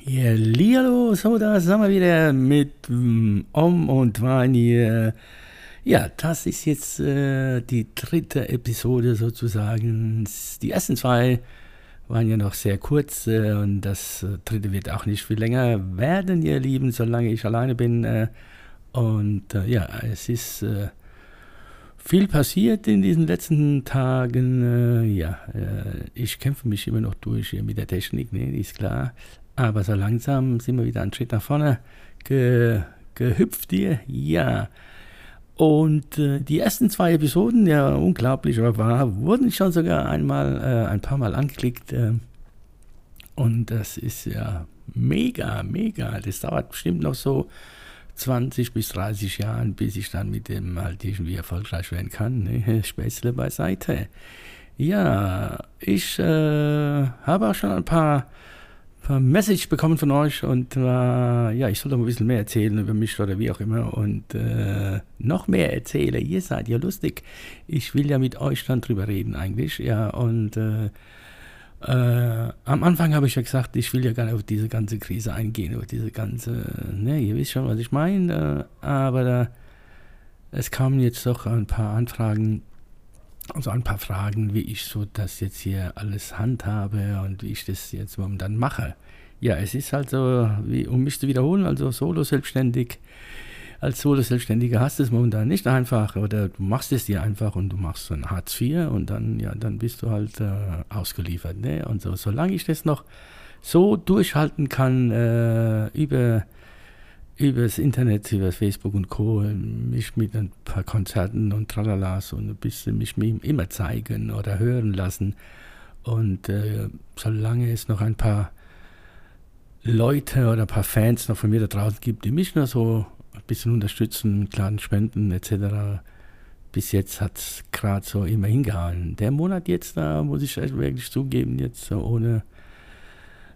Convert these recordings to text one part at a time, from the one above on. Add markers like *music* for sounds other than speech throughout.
Ja, Lialo, so, da sind wir wieder mit mm, Om und Wein. Ja, das ist jetzt äh, die dritte Episode sozusagen. Die ersten zwei waren ja noch sehr kurz äh, und das äh, dritte wird auch nicht viel länger werden, ihr Lieben, solange ich alleine bin. Äh, und äh, ja, es ist viel passiert in diesen letzten Tagen. ja, ich kämpfe mich immer noch durch mit der Technik, ne, ist klar. Aber so langsam sind wir wieder einen Schritt nach vorne ge, gehüpft hier. Ja. Und äh, die ersten zwei Episoden, ja unglaublich wahr, wurden schon sogar einmal, äh, ein paar Mal angeklickt. Äh, und das ist ja mega, mega. Das dauert bestimmt noch so 20 bis 30 Jahre, bis ich dann mit dem halt irgendwie erfolgreich werden kann. Ne? *laughs* Späßle beiseite. Ja, ich äh, habe auch schon ein paar Message bekommen von euch und äh, ja, ich soll doch ein bisschen mehr erzählen über mich oder wie auch immer und äh, noch mehr erzählen. Ihr seid ja lustig. Ich will ja mit euch dann drüber reden eigentlich, ja und äh, äh, am Anfang habe ich ja gesagt, ich will ja gar nicht auf diese ganze Krise eingehen, auf diese ganze, ne, ihr wisst schon, was ich meine, aber da, es kamen jetzt doch ein paar Anfragen also ein paar Fragen, wie ich so das jetzt hier alles handhabe und wie ich das jetzt momentan mache. Ja, es ist halt so, wie, um mich zu wiederholen, also Solo-Selbstständig. Als Solo-Selbstständiger hast du es momentan nicht einfach oder du machst es dir einfach und du machst so ein Hartz IV und dann, ja, dann bist du halt äh, ausgeliefert. Ne? Und so, solange ich das noch so durchhalten kann, äh, über übers Internet, über Facebook und Co. mich mit ein paar Konzerten und Tralalas und ein bisschen mich immer zeigen oder hören lassen. Und äh, solange es noch ein paar Leute oder ein paar Fans noch von mir da draußen gibt, die mich nur so ein bisschen unterstützen, kleinen Spenden etc., bis jetzt hat es gerade so immer hingehauen. Der Monat jetzt, da muss ich wirklich zugeben, jetzt so ohne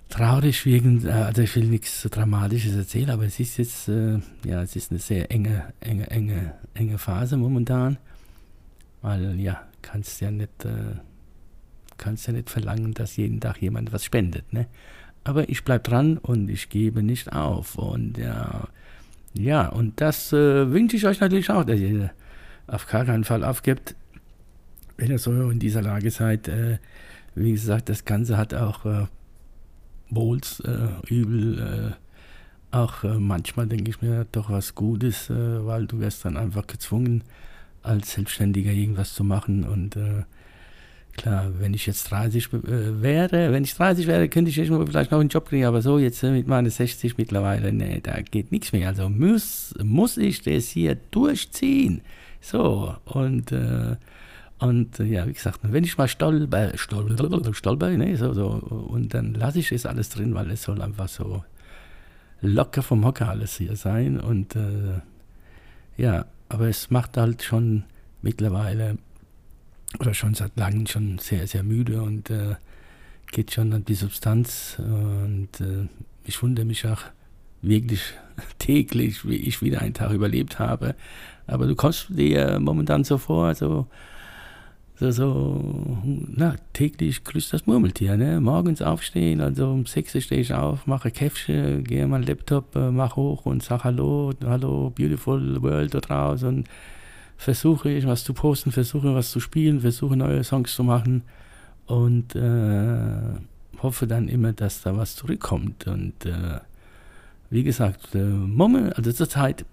traurig wegen, äh, also ich will nichts Dramatisches erzählen, aber es ist jetzt, äh, ja, es ist eine sehr enge, enge, enge, enge Phase momentan, weil ja, kannst ja nicht, äh, kannst ja nicht verlangen, dass jeden Tag jemand was spendet, ne? Aber ich bleib dran und ich gebe nicht auf und ja, ja, und das äh, wünsche ich euch natürlich auch, dass ihr auf gar keinen Fall aufgibt, wenn ihr so in dieser Lage seid. Äh, wie gesagt, das Ganze hat auch äh, Bowls äh, übel. Äh, auch äh, manchmal denke ich mir doch was Gutes, äh, weil du wirst dann einfach gezwungen, als Selbstständiger irgendwas zu machen. Und äh, klar, wenn ich jetzt 30 äh, wäre, wenn ich 30 wäre, könnte ich vielleicht noch einen Job kriegen, aber so jetzt mit meinen 60 mittlerweile, nee, da geht nichts mehr. Also muss, muss ich das hier durchziehen. So, und und äh, ja, wie gesagt, wenn ich mal stolper, stolper, stolper ne, so, so, und dann lasse ich es alles drin, weil es soll einfach so locker vom Hocker alles hier sein. Und äh, ja, aber es macht halt schon mittlerweile oder schon seit langem schon sehr, sehr müde und äh, geht schon an die Substanz. Und äh, ich wundere mich auch wirklich *laughs* täglich, wie ich wieder einen Tag überlebt habe. Aber du kommst dir momentan so vor, so so, so na, täglich grüßt das Murmeltier. Ne? Morgens aufstehen, also um 6 Uhr stehe ich auf, mache Käffchen, gehe an meinen Laptop, äh, mach hoch und sag Hallo, Hallo, beautiful world da draußen. Und versuche ich was zu posten, versuche was zu spielen, versuche neue Songs zu machen und äh, hoffe dann immer, dass da was zurückkommt. Und äh, wie gesagt, äh, Moment, also zur Zeit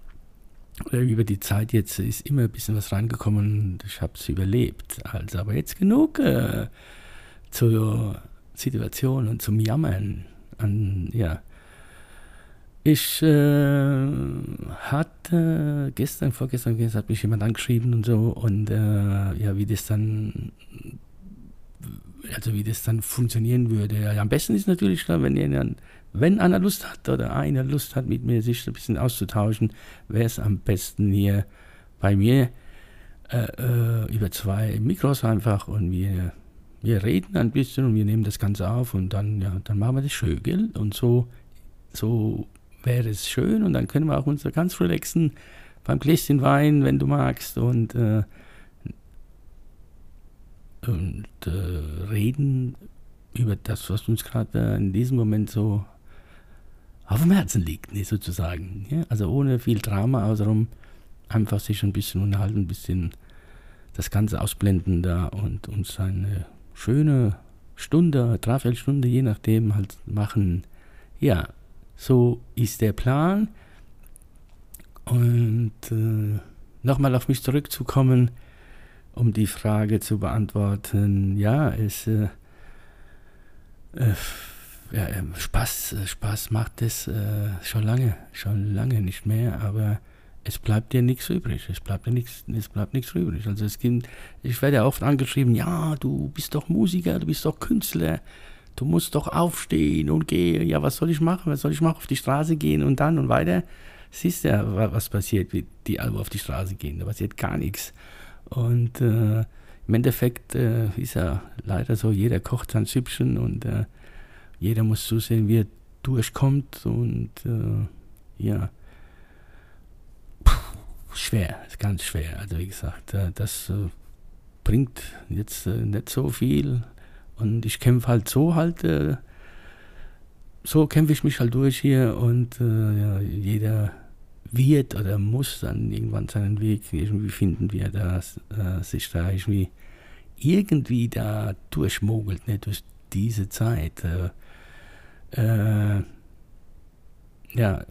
über die Zeit jetzt ist immer ein bisschen was reingekommen und ich habe es überlebt. Also, aber jetzt genug äh, zur Situation und zum Jammern. An, ja. Ich äh, hatte gestern, vorgestern, gestern hat mich jemand angeschrieben und so und äh, ja, wie das dann, also wie das dann funktionieren würde. Ja, am besten ist natürlich, wenn ihr dann wenn einer Lust hat oder einer Lust hat, mit mir sich ein bisschen auszutauschen, wäre es am besten hier bei mir äh, äh, über zwei Mikros einfach und wir, wir reden ein bisschen und wir nehmen das Ganze auf und dann, ja, dann machen wir das schön, gell? Und so, so wäre es schön und dann können wir auch uns ganz relaxen beim Gläschen Wein, wenn du magst und, äh, und äh, reden über das, was uns gerade in diesem Moment so auf dem Herzen liegt, ne, sozusagen. Ja? Also ohne viel Drama außerum, einfach sich ein bisschen unterhalten, ein bisschen das Ganze ausblenden da und uns eine schöne Stunde, Dreiviertelstunde, je nachdem, halt machen. Ja, so ist der Plan. Und äh, nochmal auf mich zurückzukommen, um die Frage zu beantworten. Ja, es äh, äh, ja, ähm, Spaß, äh, Spaß macht es äh, schon lange, schon lange nicht mehr, aber es bleibt dir nichts übrig. Es bleibt dir nichts, es bleibt nichts übrig. Also es gibt, ich werde ja oft angeschrieben, ja, du bist doch Musiker, du bist doch Künstler, du musst doch aufstehen und gehen. Ja, was soll ich machen? Was soll ich machen? Auf die Straße gehen und dann und weiter. Siehst ja, was passiert, wie die alle auf die Straße gehen. Da passiert gar nichts. Und äh, im Endeffekt äh, ist ja leider so, jeder kocht sein Süppchen und äh, jeder muss zusehen, wie er durchkommt und äh, ja, Puh, schwer, ist ganz schwer. Also wie gesagt, äh, das äh, bringt jetzt äh, nicht so viel. Und ich kämpfe halt so halt, äh, so kämpfe ich mich halt durch hier und äh, ja, jeder wird oder muss dann irgendwann seinen Weg irgendwie finden, wie er das, sich da irgendwie irgendwie da durchmogelt, ne, durch diese Zeit äh, ja,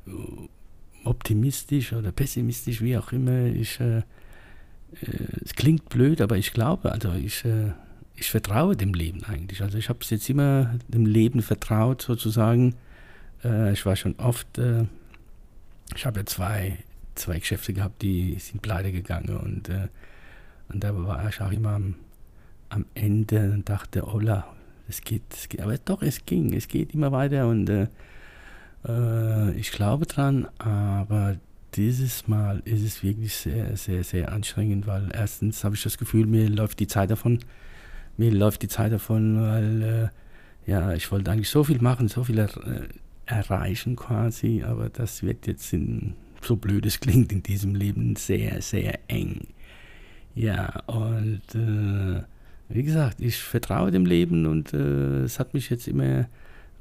optimistisch oder pessimistisch, wie auch immer. Ich, äh, äh, es klingt blöd, aber ich glaube, also ich, äh, ich vertraue dem Leben eigentlich. Also ich habe es jetzt immer dem Leben vertraut sozusagen. Äh, ich war schon oft, äh, ich habe ja zwei, zwei Geschäfte gehabt, die sind pleite gegangen und, äh, und da war ich auch immer am, am Ende und dachte, oh es geht, es geht, aber doch, es ging, es geht immer weiter und äh, äh, ich glaube dran, aber dieses Mal ist es wirklich sehr, sehr, sehr anstrengend, weil erstens habe ich das Gefühl, mir läuft die Zeit davon, mir läuft die Zeit davon, weil äh, ja, ich wollte eigentlich so viel machen, so viel er, äh, erreichen quasi, aber das wird jetzt in, so blöd es klingt, in diesem Leben sehr, sehr eng. Ja, und äh, wie gesagt, ich vertraue dem Leben und äh, es hat mich jetzt immer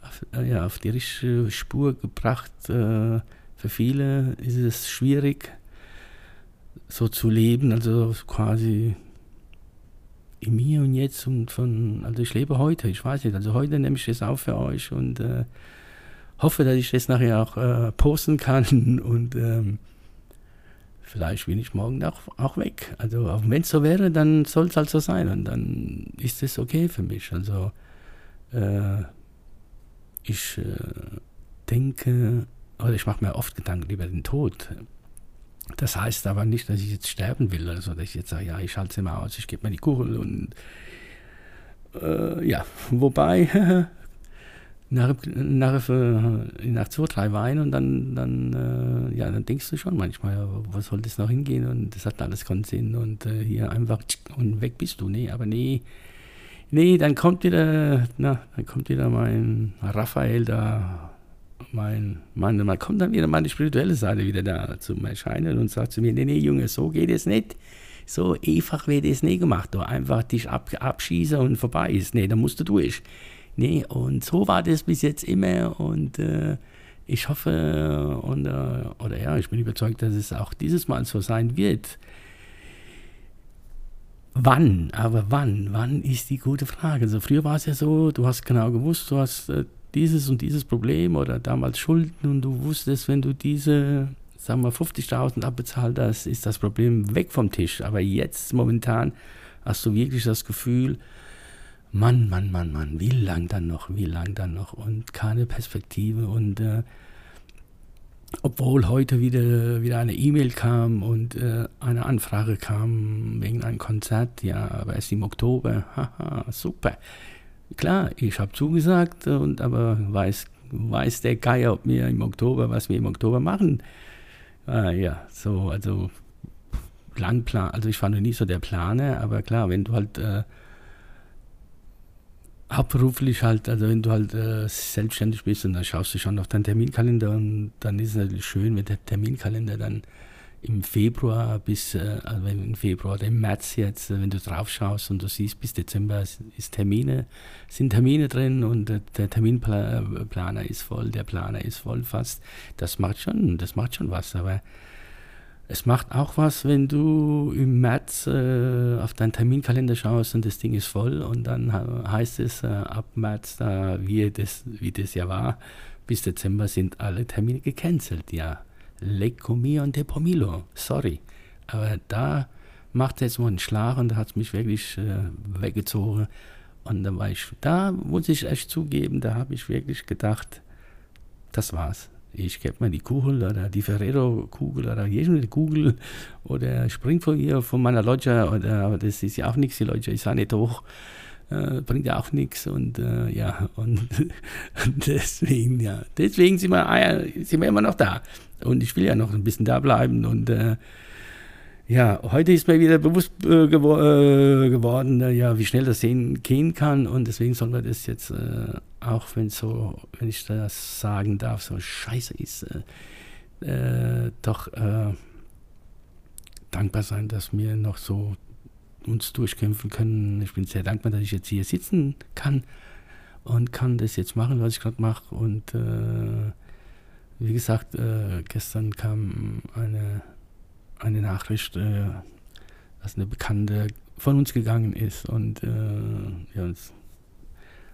auf, äh, ja, auf die richtige Spur gebracht. Äh, für viele ist es schwierig, so zu leben, also quasi im Hier und Jetzt und von, also ich lebe heute, ich weiß nicht, also heute nehme ich das auf für euch und äh, hoffe, dass ich das nachher auch äh, posten kann *laughs* und ähm, vielleicht bin ich morgen auch, auch weg. Also wenn es so wäre, dann soll es halt so sein und dann ist es okay für mich. Also äh, ich äh, denke, oder ich mache mir oft Gedanken über den Tod. Das heißt aber nicht, dass ich jetzt sterben will, also dass ich jetzt sage, ja, ich halte es immer aus, ich gebe mir die Kugel und äh, ja, wobei *laughs* nach, nach, nach zwei, drei Weinen und dann, dann, äh, ja, dann denkst du schon manchmal, wo soll das noch hingehen und das hat alles keinen Sinn und äh, hier einfach und weg bist du. Nee, aber nee, nee, dann kommt wieder, na, dann kommt wieder mein Raphael da, mein, mein, man kommt dann wieder meine spirituelle Seite wieder da zum Erscheinen und sagt zu mir, nee, nee, Junge, so geht es nicht. So einfach wird es nicht gemacht. Du einfach dich ab, abschießen und vorbei ist. Nee, da musst du durch. Nee, und so war das bis jetzt immer und äh, ich hoffe und, äh, oder ja, ich bin überzeugt, dass es auch dieses Mal so sein wird. Wann, aber wann? Wann ist die gute Frage. Also früher war es ja so, du hast genau gewusst, du hast äh, dieses und dieses Problem oder damals Schulden und du wusstest, wenn du diese, sagen wir 50.000 abbezahlt hast, ist das Problem weg vom Tisch. Aber jetzt momentan hast du wirklich das Gefühl, Mann, Mann, Mann, Mann, wie lang dann noch, wie lang dann noch und keine Perspektive und äh, obwohl heute wieder, wieder eine E-Mail kam und äh, eine Anfrage kam wegen einem Konzert, ja, aber erst im Oktober, *laughs* haha, super. Klar, ich habe zugesagt, und aber weiß, weiß der Geier, ob wir im Oktober, was wir im Oktober machen. Ah, ja, so, also lang plan, also ich war noch nie so der Planer, aber klar, wenn du halt äh, hauptberuflich halt, also wenn du halt äh, selbstständig bist und dann schaust du schon auf deinen Terminkalender und dann ist es natürlich schön, wenn der Terminkalender dann im Februar bis, äh, also im Februar oder im März jetzt, äh, wenn du drauf schaust und du siehst, bis Dezember ist Termine, sind Termine drin und der Terminplaner ist voll, der Planer ist voll fast. Das macht schon, das macht schon was, aber es macht auch was, wenn du im März äh, auf deinen Terminkalender schaust und das Ding ist voll und dann heißt es äh, ab März, da, wie, das, wie das ja war, bis Dezember sind alle Termine gecancelt. Ja, lecco mio und pomilo, sorry. Aber da macht es jetzt mal einen Schlag und da hat es mich wirklich äh, weggezogen. Und da war ich, da muss ich echt zugeben, da habe ich wirklich gedacht, das war's ich gebe mir die Kugel oder die Ferrero-Kugel oder jede Kugel oder spring von hier von meiner Loggia aber das ist ja auch nichts, die Loggia ist auch nicht hoch, äh, bringt ja auch nichts und äh, ja und *laughs* deswegen, ja, deswegen sind wir, ah sind wir immer noch da. Und ich will ja noch ein bisschen da bleiben und äh, ja, heute ist mir wieder bewusst äh, gewor äh, geworden, äh, ja, wie schnell das gehen kann und deswegen sollen wir das jetzt, äh, auch wenn so, wenn ich das sagen darf, so scheiße ist, äh, äh, doch dankbar sein, dass wir noch so uns durchkämpfen können. Ich bin sehr dankbar, dass ich jetzt hier sitzen kann und kann das jetzt machen, was ich gerade mache und wie gesagt, gestern kam eine eine Nachricht, äh, dass eine Bekannte von uns gegangen ist und äh, ja, es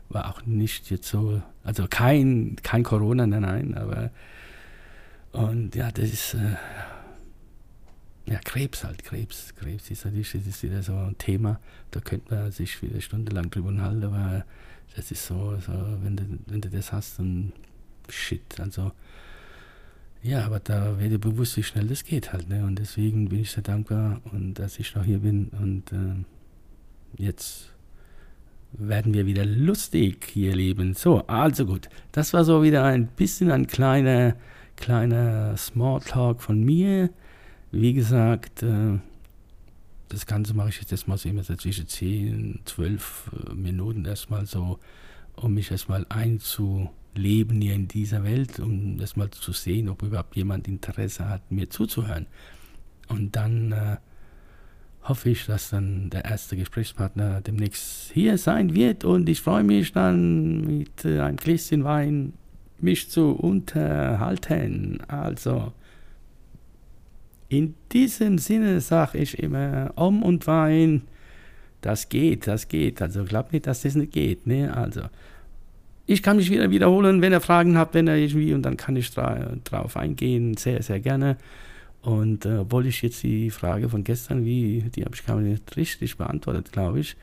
war auch nicht jetzt so, also kein, kein Corona, nein, nein, aber und ja, das ist äh, ja Krebs halt, Krebs, Krebs ist natürlich, das ist wieder so ein Thema, da könnte man sich wieder stundenlang drüber unterhalten, aber das ist so, so wenn, du, wenn du das hast, dann shit, also ja, aber da werde bewusst, wie schnell das geht halt. Ne? Und deswegen bin ich sehr dankbar und dass ich noch hier bin. Und äh, jetzt werden wir wieder lustig hier leben. So, also gut. Das war so wieder ein bisschen ein kleiner, kleiner Smalltalk von mir. Wie gesagt, äh, das Ganze mache ich jetzt erstmal so immer so zwischen 10, 12 äh, Minuten erstmal so, um mich erstmal einzu leben hier in dieser Welt, um das mal zu sehen, ob überhaupt jemand Interesse hat, mir zuzuhören. Und dann äh, hoffe ich, dass dann der erste Gesprächspartner demnächst hier sein wird und ich freue mich dann mit äh, einem Gläschen Wein mich zu unterhalten. Also in diesem Sinne sage ich immer Om und Wein, das geht, das geht. Also glaubt nicht, dass das nicht geht. Ne? Also ich kann mich wieder wiederholen, wenn ihr Fragen habt, wenn ihr irgendwie, und dann kann ich dra drauf eingehen, sehr, sehr gerne. Und äh, obwohl ich jetzt die Frage von gestern, wie, die habe ich gar nicht richtig beantwortet, glaube ich.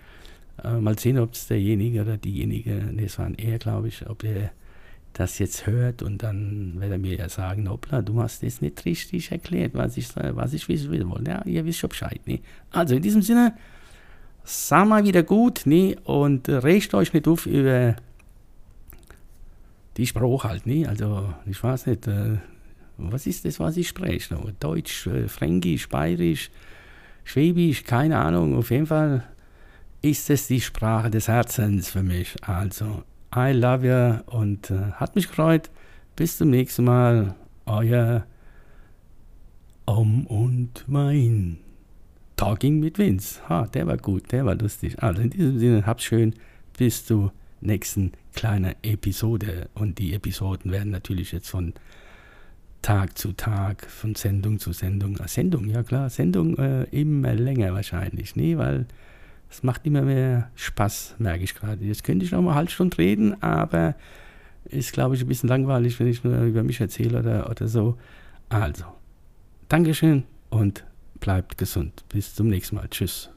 Äh, mal sehen, ob es derjenige oder diejenige, nee, es war ein er, glaube ich, ob er das jetzt hört und dann wird er mir ja sagen, hoppla, du hast das nicht richtig erklärt, was ich, was ich wissen will. Ja, ihr wisst schon Bescheid. Nee. Also in diesem Sinne, sag mal wieder gut, nee, und regt euch nicht auf über die Sprache halt, ne? Also, ich weiß nicht, äh, was ist das, was ich spreche? Deutsch, äh, Fränkisch, Bayerisch, Schwäbisch, keine Ahnung. Auf jeden Fall ist es die Sprache des Herzens für mich. Also, I love you und äh, hat mich gefreut. Bis zum nächsten Mal. Euer Om und Mein. Talking mit Vince. Ha, der war gut, der war lustig. Also in diesem Sinne, hab's schön. Bis zum nächsten kleinen Episode. Und die Episoden werden natürlich jetzt von Tag zu Tag, von Sendung zu Sendung, äh, Sendung, ja klar, Sendung äh, immer länger wahrscheinlich, nee, weil es macht immer mehr Spaß, merke ich gerade. Jetzt könnte ich noch mal eine halbe Stunde reden, aber ist, glaube ich, ein bisschen langweilig, wenn ich nur über mich erzähle oder, oder so. Also, Dankeschön und bleibt gesund. Bis zum nächsten Mal. Tschüss.